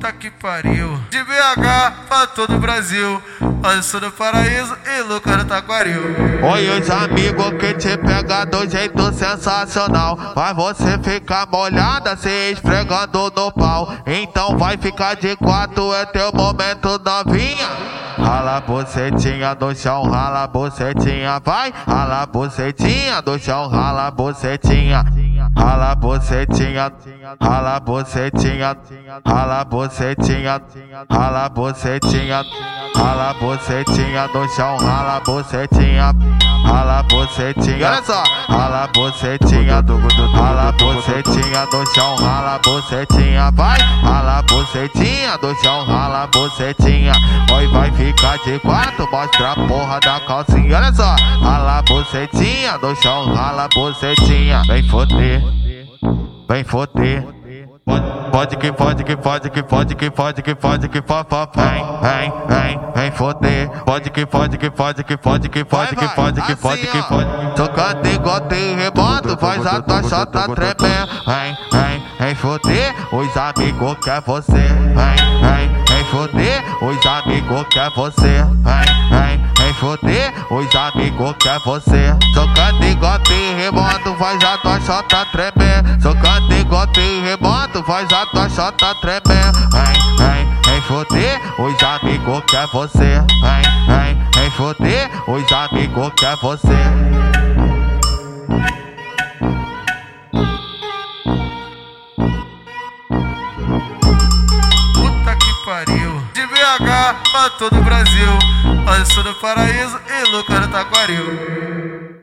Puta que pariu. De BH pra todo o Brasil. Olha sou do paraíso e Lucas no Taquaril. Oi, os amigos que te pega do jeito sensacional. Mas você fica molhada se esfregando no pau. Então vai ficar de quatro, é teu momento novinha. Rala a bucetinha do chão, rala a bucetinha, vai. Rala a bucetinha do chão, rala a bucetinha. Rala a bucetinha, rala a bucetinha, rala a bucetinha, rala a bucetinha, rala a bucetinha do chão, rala a bucetinha, rala a bucetinha, olha só, rala a bucetinha do rala a bucetinha do chão, rala bucetinha, vai, rala bucetinha do chão, rala bucetinha, oi vai ficar de quatro, mostra a porra da calcinha, olha só, rala bucetinha do chão, rala bucetinha, vem foder, vem foder. Pode que pode que pode que pode que pode que pode que fofó vem vem vem vem foder pode que pode que pode que pode que pode que pode que pode que pode tocando igual tem reboto faz a tua chota tremer vem vem vem foder os amigos quer você vem vem vem foder os amigos quer você vem vem vem foder os amigos quer você tocando igual tem reboto faz a tua chota tremer tocando igual tem reboto faz a tua chota tremer. Vem, vem, vem foder, os amigos quer você. Vem, vem, vem foder, os amigos quer você. Puta que pariu. De BH pra todo o Brasil. Olha sou do paraíso e Lucas no Taquaril.